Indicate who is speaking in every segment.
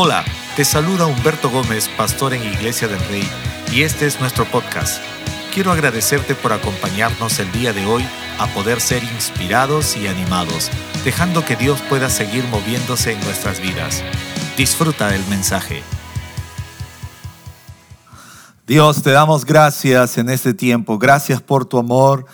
Speaker 1: Hola, te saluda Humberto Gómez, pastor en Iglesia del Rey, y este es nuestro podcast. Quiero agradecerte por acompañarnos el día de hoy a poder ser inspirados y animados, dejando que Dios pueda seguir moviéndose en nuestras vidas. Disfruta el mensaje.
Speaker 2: Dios, te damos gracias en este tiempo. Gracias por tu amor.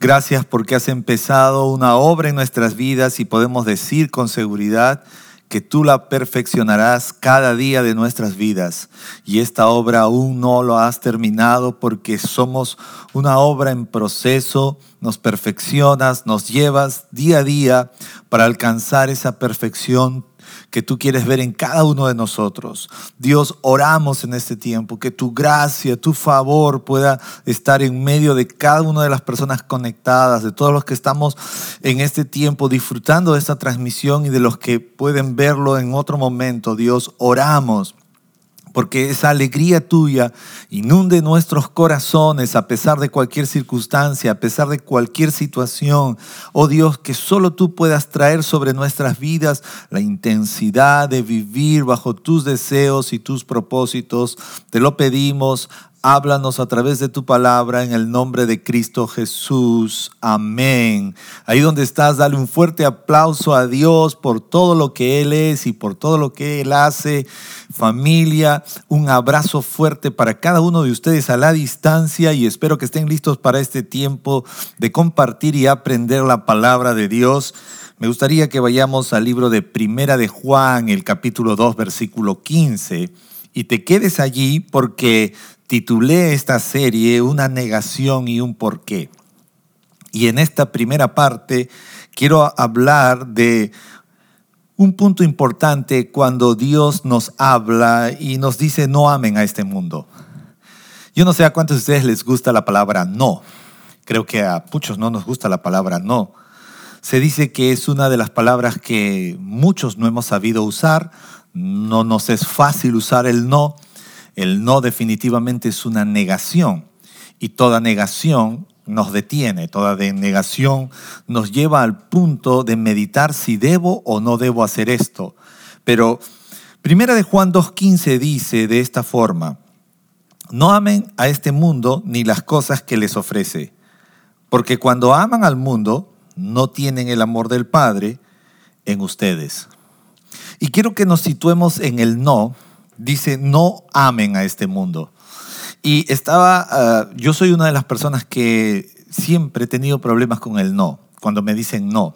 Speaker 2: Gracias porque has empezado una obra en nuestras vidas y podemos decir con seguridad que tú la perfeccionarás cada día de nuestras vidas. Y esta obra aún no lo has terminado porque somos una obra en proceso, nos perfeccionas, nos llevas día a día para alcanzar esa perfección que tú quieres ver en cada uno de nosotros. Dios, oramos en este tiempo, que tu gracia, tu favor pueda estar en medio de cada una de las personas conectadas, de todos los que estamos en este tiempo disfrutando de esta transmisión y de los que pueden verlo en otro momento. Dios, oramos porque esa alegría tuya inunde nuestros corazones a pesar de cualquier circunstancia, a pesar de cualquier situación. Oh Dios, que solo tú puedas traer sobre nuestras vidas la intensidad de vivir bajo tus deseos y tus propósitos. Te lo pedimos Háblanos a través de tu palabra en el nombre de Cristo Jesús. Amén. Ahí donde estás, dale un fuerte aplauso a Dios por todo lo que Él es y por todo lo que Él hace. Familia, un abrazo fuerte para cada uno de ustedes a la distancia y espero que estén listos para este tiempo de compartir y aprender la palabra de Dios. Me gustaría que vayamos al libro de Primera de Juan, el capítulo 2, versículo 15 y te quedes allí porque titulé esta serie Una negación y un porqué. Y en esta primera parte quiero hablar de un punto importante cuando Dios nos habla y nos dice no amen a este mundo. Yo no sé a cuántos de ustedes les gusta la palabra no. Creo que a muchos no nos gusta la palabra no. Se dice que es una de las palabras que muchos no hemos sabido usar. No nos es fácil usar el no el no definitivamente es una negación y toda negación nos detiene, toda negación nos lleva al punto de meditar si debo o no debo hacer esto. Pero Primera de Juan 2.15 dice de esta forma, no amen a este mundo ni las cosas que les ofrece, porque cuando aman al mundo no tienen el amor del Padre en ustedes. Y quiero que nos situemos en el no dice, no amen a este mundo. Y estaba, ah, yo soy una de las personas que siempre he tenido problemas con el no, cuando me dicen no,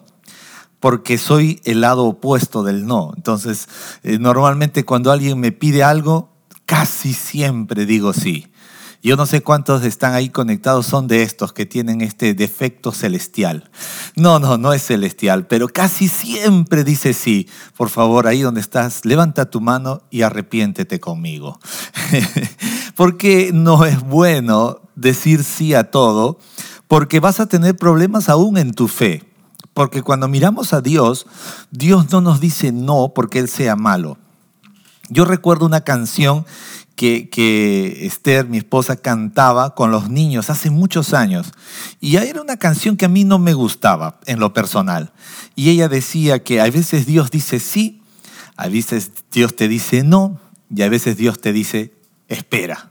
Speaker 2: porque soy el lado opuesto del no. Entonces, eh, normalmente cuando alguien me pide algo, casi siempre digo sí. Yo no sé cuántos están ahí conectados, son de estos que tienen este defecto celestial. No, no, no es celestial, pero casi siempre dice sí. Por favor, ahí donde estás, levanta tu mano y arrepiéntete conmigo. porque no es bueno decir sí a todo, porque vas a tener problemas aún en tu fe. Porque cuando miramos a Dios, Dios no nos dice no porque Él sea malo. Yo recuerdo una canción que, Esther, mi esposa, cantaba con los niños hace muchos años. Y era una canción que a mí no me gustaba en lo personal. Y ella decía que a veces Dios dice sí, a veces Dios te dice no, y a veces Dios te dice espera.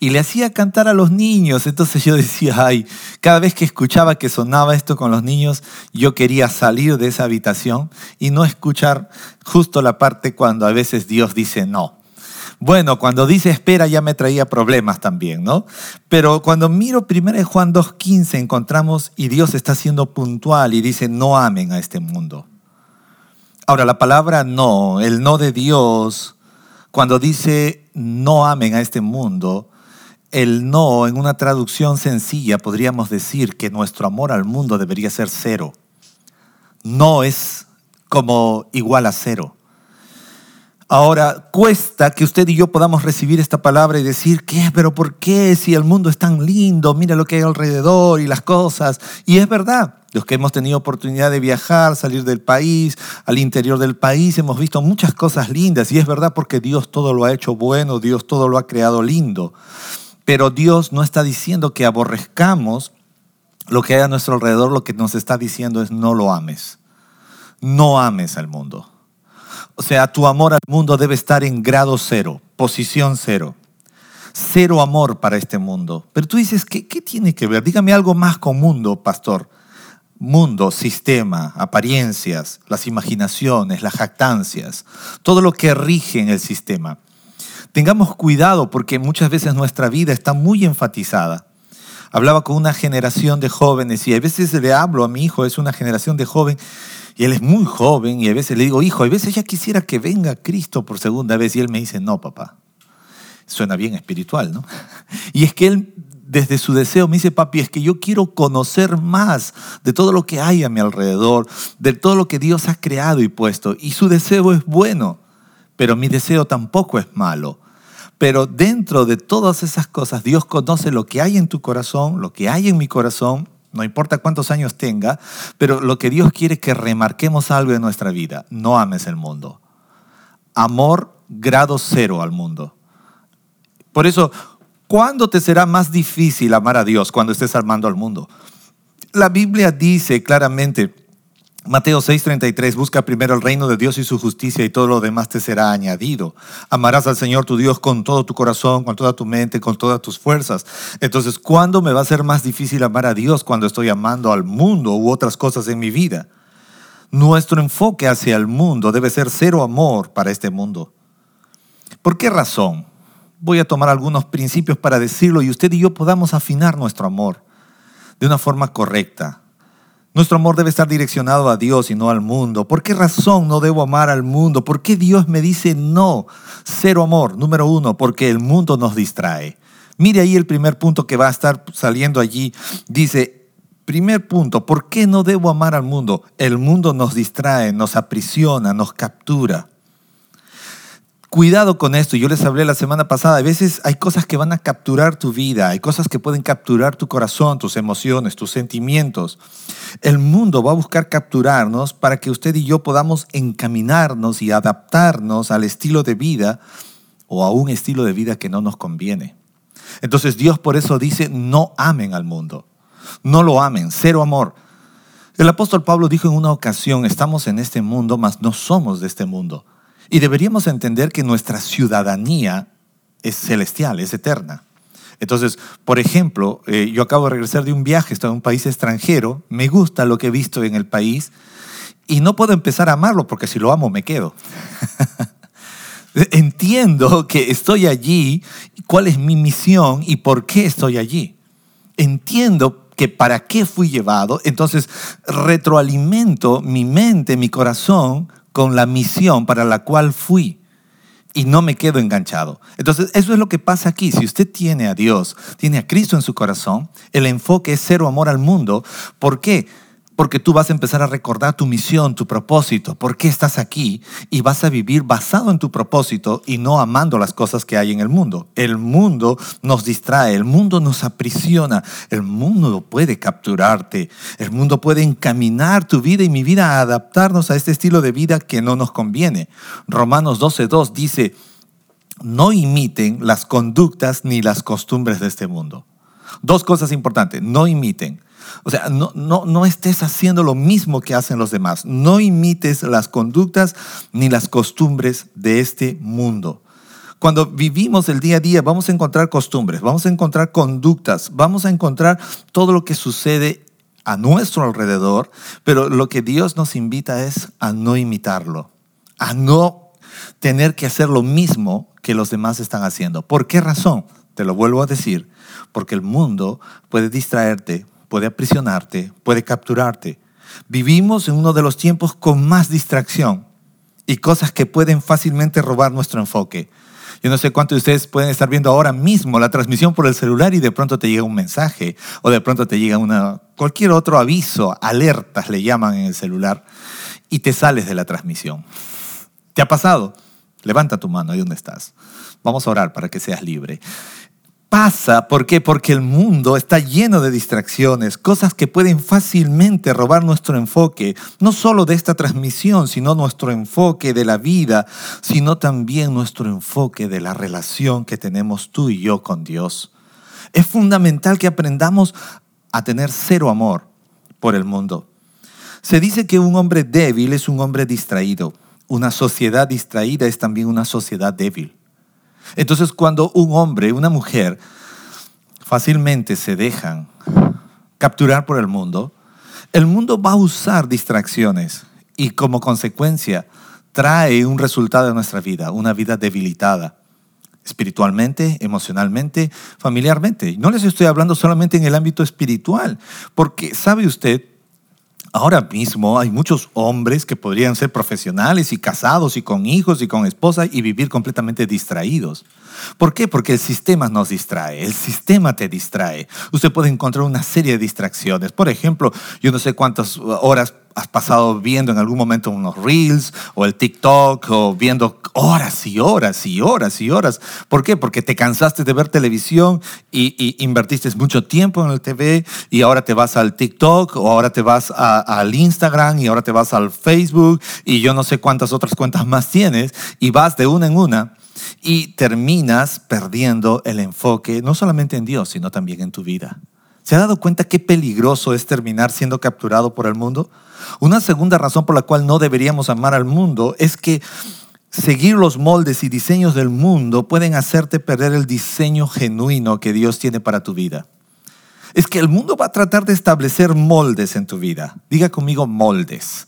Speaker 2: Y le hacía cantar a los niños. Entonces yo decía, ay, cada vez que escuchaba que sonaba esto con los niños, yo quería salir de esa habitación y no escuchar justo la parte cuando a veces Dios dice no. Bueno, cuando dice espera ya me traía problemas también, ¿no? Pero cuando miro 1 Juan 2.15 encontramos y Dios está siendo puntual y dice no amen a este mundo. Ahora, la palabra no, el no de Dios, cuando dice no amen a este mundo, el no en una traducción sencilla podríamos decir que nuestro amor al mundo debería ser cero. No es como igual a cero. Ahora, cuesta que usted y yo podamos recibir esta palabra y decir, ¿qué? ¿Pero por qué? Si el mundo es tan lindo, mira lo que hay alrededor y las cosas. Y es verdad, los que hemos tenido oportunidad de viajar, salir del país, al interior del país, hemos visto muchas cosas lindas. Y es verdad porque Dios todo lo ha hecho bueno, Dios todo lo ha creado lindo. Pero Dios no está diciendo que aborrezcamos lo que hay a nuestro alrededor, lo que nos está diciendo es no lo ames. No ames al mundo. O sea, tu amor al mundo debe estar en grado cero, posición cero. Cero amor para este mundo. Pero tú dices, ¿qué, qué tiene que ver? Dígame algo más con mundo, pastor. Mundo, sistema, apariencias, las imaginaciones, las jactancias, todo lo que rige en el sistema. Tengamos cuidado porque muchas veces nuestra vida está muy enfatizada. Hablaba con una generación de jóvenes y a veces le hablo a mi hijo, es una generación de joven y él es muy joven y a veces le digo, hijo, a veces ya quisiera que venga Cristo por segunda vez y él me dice, no, papá. Suena bien espiritual, ¿no? Y es que él desde su deseo me dice, papi, es que yo quiero conocer más de todo lo que hay a mi alrededor, de todo lo que Dios ha creado y puesto. Y su deseo es bueno, pero mi deseo tampoco es malo. Pero dentro de todas esas cosas, Dios conoce lo que hay en tu corazón, lo que hay en mi corazón, no importa cuántos años tenga, pero lo que Dios quiere es que remarquemos algo en nuestra vida. No ames el mundo. Amor grado cero al mundo. Por eso, ¿cuándo te será más difícil amar a Dios? Cuando estés amando al mundo. La Biblia dice claramente, Mateo 6:33, busca primero el reino de Dios y su justicia y todo lo demás te será añadido. Amarás al Señor tu Dios con todo tu corazón, con toda tu mente, con todas tus fuerzas. Entonces, ¿cuándo me va a ser más difícil amar a Dios cuando estoy amando al mundo u otras cosas en mi vida? Nuestro enfoque hacia el mundo debe ser cero amor para este mundo. ¿Por qué razón? Voy a tomar algunos principios para decirlo y usted y yo podamos afinar nuestro amor de una forma correcta nuestro amor debe estar direccionado a Dios y no al mundo. ¿Por qué razón no debo amar al mundo? ¿Por qué Dios me dice no? Cero amor. Número uno, porque el mundo nos distrae. Mire ahí el primer punto que va a estar saliendo allí. Dice, primer punto, ¿por qué no debo amar al mundo? El mundo nos distrae, nos aprisiona, nos captura. Cuidado con esto, yo les hablé la semana pasada, a veces hay cosas que van a capturar tu vida, hay cosas que pueden capturar tu corazón, tus emociones, tus sentimientos. El mundo va a buscar capturarnos para que usted y yo podamos encaminarnos y adaptarnos al estilo de vida o a un estilo de vida que no nos conviene. Entonces Dios por eso dice, no amen al mundo, no lo amen, cero amor. El apóstol Pablo dijo en una ocasión, estamos en este mundo, mas no somos de este mundo. Y deberíamos entender que nuestra ciudadanía es celestial, es eterna. Entonces, por ejemplo, eh, yo acabo de regresar de un viaje, estoy en un país extranjero, me gusta lo que he visto en el país y no puedo empezar a amarlo porque si lo amo me quedo. Entiendo que estoy allí, cuál es mi misión y por qué estoy allí. Entiendo que para qué fui llevado, entonces retroalimento mi mente, mi corazón con la misión para la cual fui y no me quedo enganchado. Entonces, eso es lo que pasa aquí. Si usted tiene a Dios, tiene a Cristo en su corazón, el enfoque es cero amor al mundo. ¿Por qué? Porque tú vas a empezar a recordar tu misión, tu propósito, por qué estás aquí y vas a vivir basado en tu propósito y no amando las cosas que hay en el mundo. El mundo nos distrae, el mundo nos aprisiona, el mundo puede capturarte, el mundo puede encaminar tu vida y mi vida a adaptarnos a este estilo de vida que no nos conviene. Romanos 12.2 dice, no imiten las conductas ni las costumbres de este mundo. Dos cosas importantes, no imiten. O sea, no, no, no estés haciendo lo mismo que hacen los demás. No imites las conductas ni las costumbres de este mundo. Cuando vivimos el día a día vamos a encontrar costumbres, vamos a encontrar conductas, vamos a encontrar todo lo que sucede a nuestro alrededor, pero lo que Dios nos invita es a no imitarlo, a no tener que hacer lo mismo que los demás están haciendo. ¿Por qué razón? Te lo vuelvo a decir, porque el mundo puede distraerte, puede aprisionarte, puede capturarte. Vivimos en uno de los tiempos con más distracción y cosas que pueden fácilmente robar nuestro enfoque. Yo no sé cuántos de ustedes pueden estar viendo ahora mismo la transmisión por el celular y de pronto te llega un mensaje o de pronto te llega una, cualquier otro aviso, alertas le llaman en el celular y te sales de la transmisión. ¿Te ha pasado? Levanta tu mano ahí donde estás. Vamos a orar para que seas libre pasa. ¿Por qué? Porque el mundo está lleno de distracciones, cosas que pueden fácilmente robar nuestro enfoque, no solo de esta transmisión, sino nuestro enfoque de la vida, sino también nuestro enfoque de la relación que tenemos tú y yo con Dios. Es fundamental que aprendamos a tener cero amor por el mundo. Se dice que un hombre débil es un hombre distraído. una sociedad distraída es también una sociedad débil. Entonces cuando un hombre, una mujer, fácilmente se dejan capturar por el mundo, el mundo va a usar distracciones y como consecuencia trae un resultado en nuestra vida, una vida debilitada espiritualmente, emocionalmente, familiarmente. No les estoy hablando solamente en el ámbito espiritual, porque sabe usted, ahora mismo hay muchos hombres que podrían ser profesionales y casados y con hijos y con esposa y vivir completamente distraídos. ¿Por qué? Porque el sistema nos distrae, el sistema te distrae. Usted puede encontrar una serie de distracciones. Por ejemplo, yo no sé cuántas horas has pasado viendo en algún momento unos reels o el TikTok o viendo horas y horas y horas y horas. ¿Por qué? Porque te cansaste de ver televisión y, invertiste mucho tiempo en el TV y ahora te vas al TikTok o ahora te vas al Instagram y ahora te vas al Facebook y yo no sé cuántas otras cuentas más tienes y vas de una en una y terminas perdiendo el enfoque no solamente en Dios, sino también en tu vida. ¿Se ha dado cuenta qué peligroso es terminar siendo capturado por el mundo? Una segunda razón por la cual no deberíamos amar al mundo es que seguir los moldes y diseños del mundo pueden hacerte perder el diseño genuino que Dios tiene para tu vida. Es que el mundo va a tratar de establecer moldes en tu vida. Diga conmigo moldes.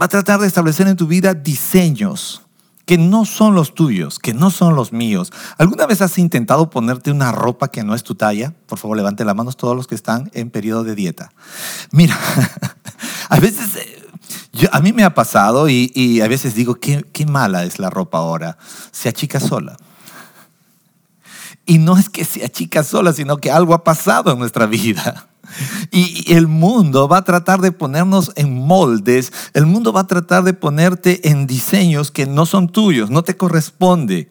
Speaker 2: Va a tratar de establecer en tu vida diseños que no son los tuyos, que no son los míos. ¿Alguna vez has intentado ponerte una ropa que no es tu talla? Por favor, levante las manos todos los que están en periodo de dieta. Mira, a veces eh, a mí me ha pasado y, a veces digo, qué, qué mala es la ropa ahora. Se achica sola. Y no es que se achica sola, sino que algo ha pasado en nuestra vida. Y el mundo va a tratar de ponernos en moldes, el mundo va a tratar de ponerte en diseños que no son tuyos, no te corresponde.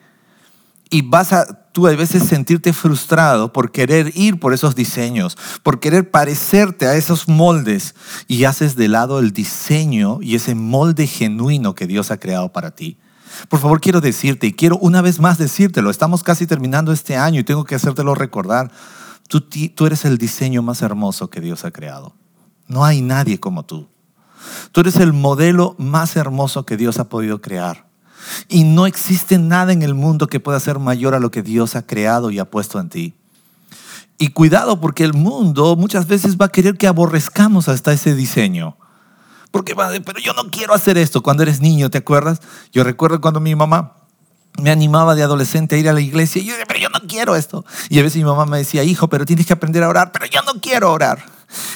Speaker 2: Y vas a tú a veces sentirte frustrado por querer ir por esos diseños, por querer parecerte a esos moldes y haces de lado el diseño y ese molde genuino que Dios ha creado para ti. Por favor, quiero decirte y quiero una vez más decírtelo, estamos casi terminando este año y tengo que hacértelo recordar. Tú, eres el diseño más hermoso que Dios ha creado. No hay nadie como tú. Tú eres el modelo más hermoso que Dios ha podido crear. Y no existe nada en el mundo que pueda ser mayor a lo que Dios ha creado y ha puesto en ti. Y cuidado porque el mundo muchas veces va a querer que aborrezcamos hasta ese diseño. Porque va pero yo no quiero hacer esto. Cuando eres niño, ¿te acuerdas? Yo recuerdo cuando mi mamá me animaba de adolescente a ir a la iglesia. Y yo decía, pero yo no quiero esto. Y a veces mi mamá me decía, hijo, pero tienes que aprender a orar, pero yo no quiero orar.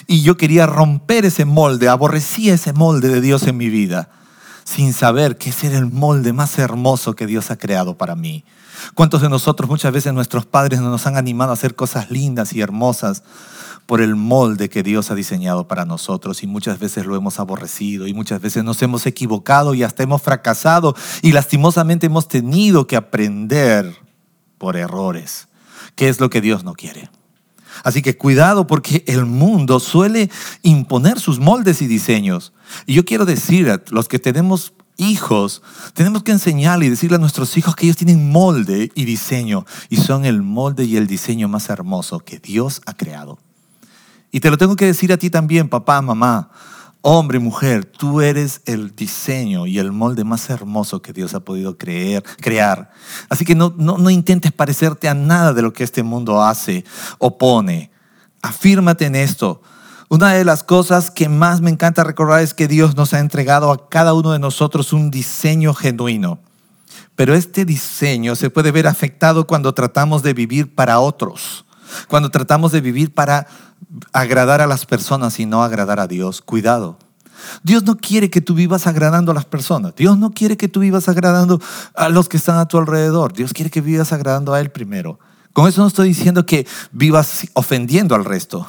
Speaker 2: Y yo quería romper ese molde, aborrecía ese molde de Dios en mi vida, sin saber que ese era el molde más hermoso que Dios ha creado para mí. ¿Cuántos de nosotros muchas veces nuestros padres nos han animado a hacer cosas lindas y hermosas? Por el molde que Dios ha diseñado para nosotros y muchas veces lo hemos aborrecido y muchas veces nos hemos equivocado y hasta hemos fracasado y lastimosamente hemos tenido que aprender por errores, que es lo que Dios no quiere. Así que cuidado porque el mundo suele imponer sus moldes y diseños. Y yo quiero decir a los que tenemos hijos, tenemos que enseñarle y decirle a nuestros hijos que ellos tienen molde y diseño y son el molde y el diseño más hermoso que Dios ha creado. Y te lo tengo que decir a ti también, papá, mamá, hombre, mujer, tú eres el diseño y el molde más hermoso que Dios ha podido crear. Así que no, no, no intentes parecerte a nada de lo que este mundo hace o pone. Afírmate en esto. Una de las cosas que más me encanta recordar es que Dios nos ha entregado a cada uno de nosotros un diseño genuino. Pero este diseño se puede ver afectado cuando tratamos de vivir para otros, cuando tratamos de vivir para agradar a las personas y no agradar a Dios, cuidado. Dios no quiere que tú vivas agradando a las personas. Dios no quiere que tú vivas agradando a los que están a tu alrededor. Dios quiere que vivas agradando a Él primero. Con eso no estoy diciendo que vivas ofendiendo al resto.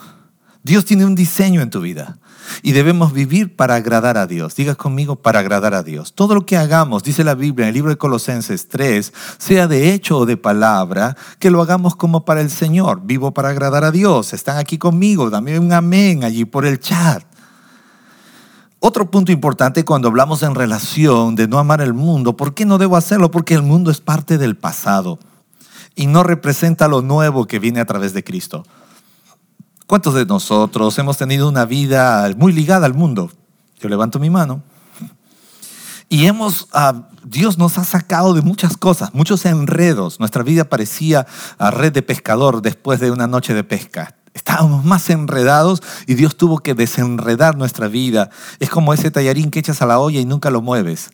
Speaker 2: Dios tiene un diseño en tu vida y debemos vivir para agradar a Dios. Diga conmigo, para agradar a Dios. Todo lo que hagamos, dice la Biblia en el libro de Colosenses 3, sea de hecho o de palabra, que lo hagamos como para el Señor. Vivo para agradar a Dios. Están aquí conmigo. Dame un amén allí por el chat. Otro punto importante cuando hablamos en relación de no amar el mundo, ¿por qué no debo hacerlo? Porque el mundo es parte del pasado y no representa lo nuevo que viene a través de Cristo. ¿Cuántos de nosotros hemos tenido una vida muy ligada al mundo? Yo levanto mi mano. Y hemos, ah, Dios nos ha sacado de muchas cosas, muchos enredos. Nuestra vida parecía a red de pescador después de una noche de pesca. Estábamos más enredados y Dios tuvo que desenredar nuestra vida. Es como ese tallarín que echas a la olla y nunca lo mueves.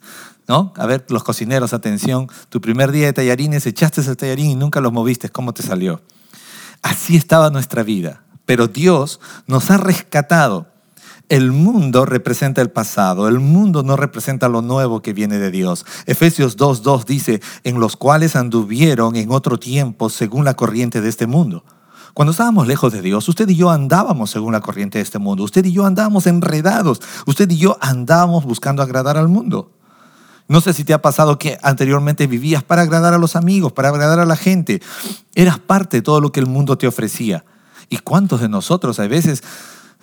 Speaker 2: ¿No? A ver, los cocineros, atención, tu primer día de tallarines, echaste el tallarín y nunca lo moviste, ¿cómo te salió? Así estaba nuestra vida, pero Dios nos ha rescatado el mundo representa el pasado, el mundo no representa lo nuevo que viene de Dios. Efesios 2.2 dice, en los cuales anduvieron en otro tiempo según la corriente de este mundo. Cuando estábamos lejos de Dios, usted y yo andábamos según la corriente de este mundo. Usted y yo andábamos enredados. Usted y yo andábamos buscando agradar al mundo. No sé si te ha pasado que anteriormente vivías para agradar a los amigos, para agradar a la gente. Eras parte de todo lo que el mundo te ofrecía. ¿Y cuántos de nosotros a veces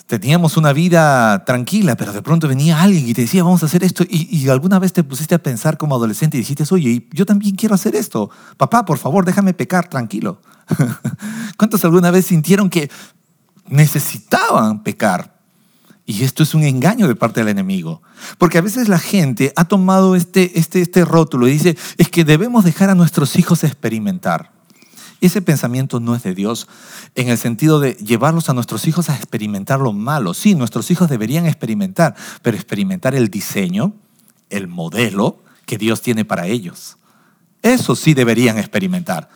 Speaker 2: teníamos una vida tranquila, pero de pronto venía alguien y te decía, vamos a hacer esto, y, alguna vez te pusiste a pensar como adolescente y dijiste, oye, yo también quiero hacer esto. Papá, por favor, déjame pecar tranquilo. ¿Cuántos alguna vez sintieron que necesitaban pecar? Y esto es un engaño de parte del enemigo. Porque a veces la gente ha tomado este, este, este rótulo y dice, es que debemos dejar a nuestros hijos experimentar. Ese pensamiento no es de Dios en el sentido de llevarlos a nuestros hijos a experimentar lo malo. Sí, nuestros hijos deberían experimentar, pero experimentar el diseño, el modelo que Dios tiene para ellos. Eso sí deberían experimentar.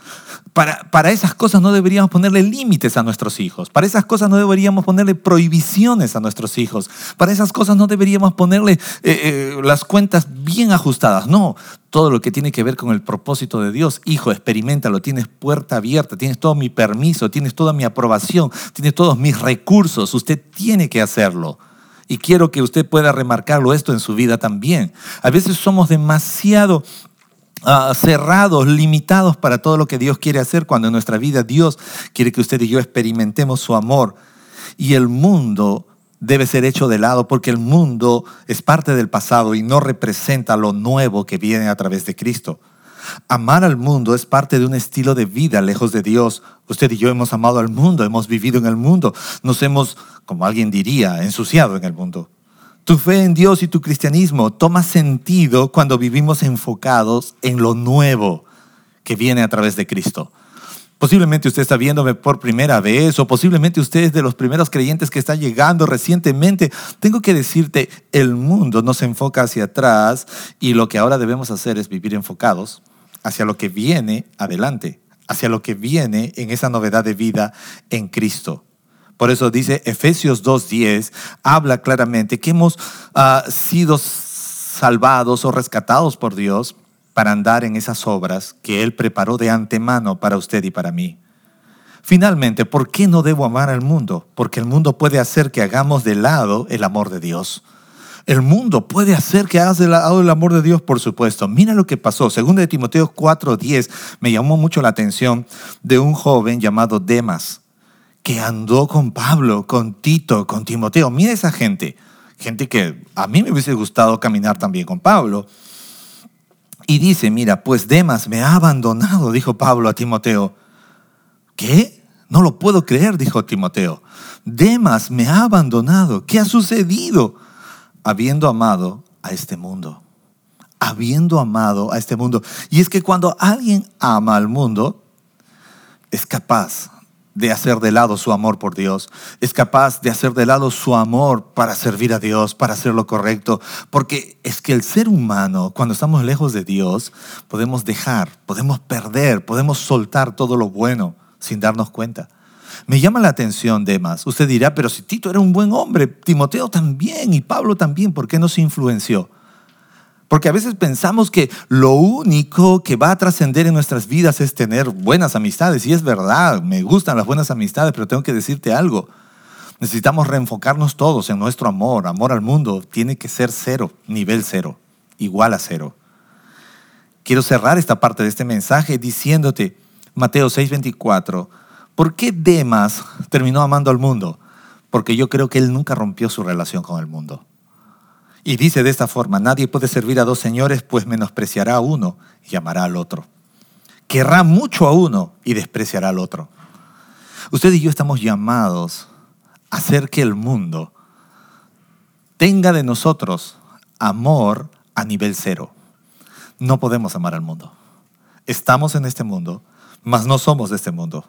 Speaker 2: Para, esas cosas no deberíamos ponerle límites a nuestros hijos. Para esas cosas no deberíamos ponerle prohibiciones a nuestros hijos. Para esas cosas no deberíamos ponerle eh, eh, las cuentas bien ajustadas. No, todo lo que tiene que ver con el propósito de Dios. Hijo, experimentalo. Tienes puerta abierta, tienes todo mi permiso, tienes toda mi aprobación, tienes todos mis recursos. Usted tiene que hacerlo. Y quiero que usted pueda remarcarlo esto en su vida también. A veces somos demasiado Ah, cerrados, limitados para todo lo que Dios quiere hacer, cuando en nuestra vida Dios quiere que usted y yo experimentemos su amor. Y el mundo debe ser hecho de lado porque el mundo es parte del pasado y no representa lo nuevo que viene a través de Cristo. Amar al mundo es parte de un estilo de vida lejos de Dios. Usted y yo hemos amado al mundo, hemos vivido en el mundo, nos hemos, como alguien diría, ensuciado en el mundo. Tu fe en Dios y tu cristianismo toma sentido cuando vivimos enfocados en lo nuevo que viene a través de Cristo. Posiblemente usted está viéndome por primera vez o posiblemente usted es de los primeros creyentes que está llegando recientemente. Tengo que decirte, el mundo no se enfoca hacia atrás y lo que ahora debemos hacer es vivir enfocados hacia lo que viene adelante, hacia lo que viene en esa novedad de vida en Cristo. Por eso dice Efesios 2.10, habla claramente que hemos ah, sido salvados o rescatados por Dios para andar en esas obras que Él preparó de antemano para usted y para mí. Finalmente, ¿por qué no debo amar al mundo? Porque el mundo puede hacer que hagamos de lado el amor de Dios. El mundo puede hacer que hagas de lado el amor de Dios, por supuesto. Mira lo que pasó. Según de Timoteo 4:10, me llamó mucho la atención de un joven llamado Demas que andó con Pablo, con Tito, con Timoteo. Mira esa gente, gente que a mí me hubiese gustado caminar también con Pablo. Y dice, mira, pues Demas me ha abandonado, dijo Pablo a Timoteo. ¿Qué? No lo puedo creer, dijo Timoteo. Demas me ha abandonado. ¿Qué ha sucedido? Habiendo amado a este mundo. Habiendo amado a este mundo. Y es que cuando alguien ama al mundo, es capaz de hacer de lado su amor por Dios, es capaz de hacer de lado su amor para servir a Dios, para hacer lo correcto, porque es que el ser humano, cuando estamos lejos de Dios, podemos dejar, podemos perder, podemos soltar todo lo bueno sin darnos cuenta. Me llama la atención, Demas. Usted dirá, pero si Tito era un buen hombre, Timoteo también y Pablo también, ¿por qué no se influenció? Porque a veces pensamos que lo único que va a trascender en nuestras vidas es tener buenas amistades. Y es verdad, me gustan las buenas amistades, pero tengo que decirte algo. Necesitamos reenfocarnos todos en nuestro amor. Amor al mundo tiene que ser cero, nivel cero, igual a cero. Quiero cerrar esta parte de este mensaje diciéndote, Mateo 6:24, ¿por qué Demas terminó amando al mundo? Porque yo creo que él nunca rompió su relación con el mundo. Y dice de esta forma, nadie puede servir a dos señores, pues menospreciará a uno y amará al otro. Querrá mucho a uno y despreciará al otro. Usted y yo estamos llamados a hacer que el mundo tenga de nosotros amor a nivel cero. No podemos amar al mundo. Estamos en este mundo, mas no somos de este mundo.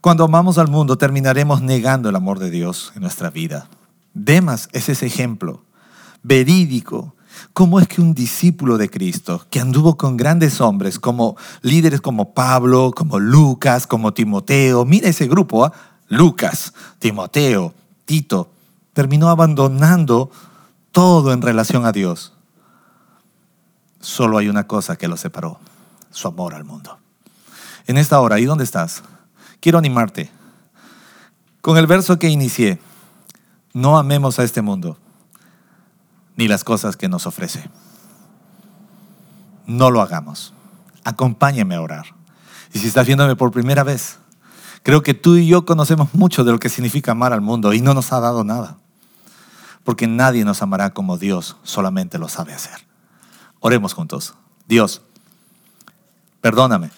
Speaker 2: Cuando amamos al mundo terminaremos negando el amor de Dios en nuestra vida. Demas es ese ejemplo verídico. ¿Cómo es que un discípulo de Cristo, que anduvo con grandes hombres, como líderes como Pablo, como Lucas, como Timoteo, mira ese grupo, ¿ah? Lucas, Timoteo, Tito, terminó abandonando todo en relación a Dios. Solo hay una cosa que lo separó, su amor al mundo. En esta hora, ¿y dónde estás? Quiero animarte. Con el verso que inicié, no amemos a este mundo, ni las cosas que nos ofrece. No lo hagamos. Acompáñeme a orar. Y si estás viéndome por primera vez, creo que tú y yo conocemos mucho de lo que significa amar al mundo y no nos ha dado nada. Porque nadie nos amará como Dios solamente lo sabe hacer. Oremos juntos. Dios, perdóname.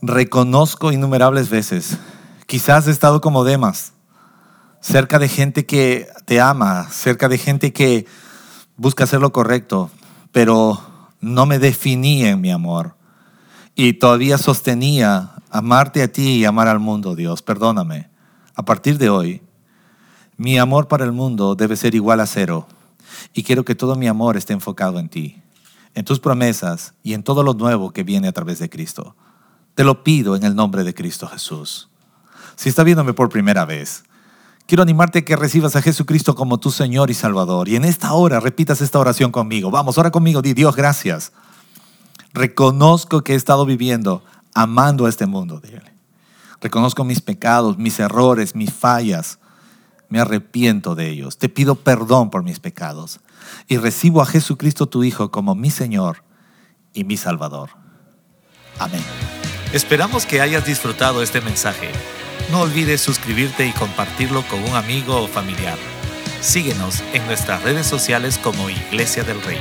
Speaker 2: Reconozco innumerables veces, quizás he estado como Demas, cerca de gente que te ama, cerca de gente que busca hacer lo correcto, pero no me definía en mi amor. Y todavía sostenía amarte a ti y amar al mundo, Dios. Perdóname. A partir de hoy, mi amor para el mundo debe ser igual a cero. Y quiero que todo mi amor esté enfocado en ti, en tus promesas y en todo lo nuevo que viene a través de Cristo. Te lo pido en el nombre de Cristo Jesús. Si está viéndome por primera vez, quiero animarte a que recibas a Jesucristo como tu Señor y Salvador. Y en esta hora repitas esta oración conmigo. Vamos, ora conmigo. Di Dios, gracias. Reconozco que he estado viviendo amando a este mundo. Reconozco mis pecados, mis errores, mis fallas. Me arrepiento de ellos. Te pido perdón por mis pecados. Y recibo a Jesucristo tu Hijo como mi Señor y mi Salvador. Amén.
Speaker 1: Esperamos que hayas disfrutado este mensaje. No olvides suscribirte y compartirlo con un amigo o familiar. Síguenos en nuestras redes sociales como Iglesia del Rey.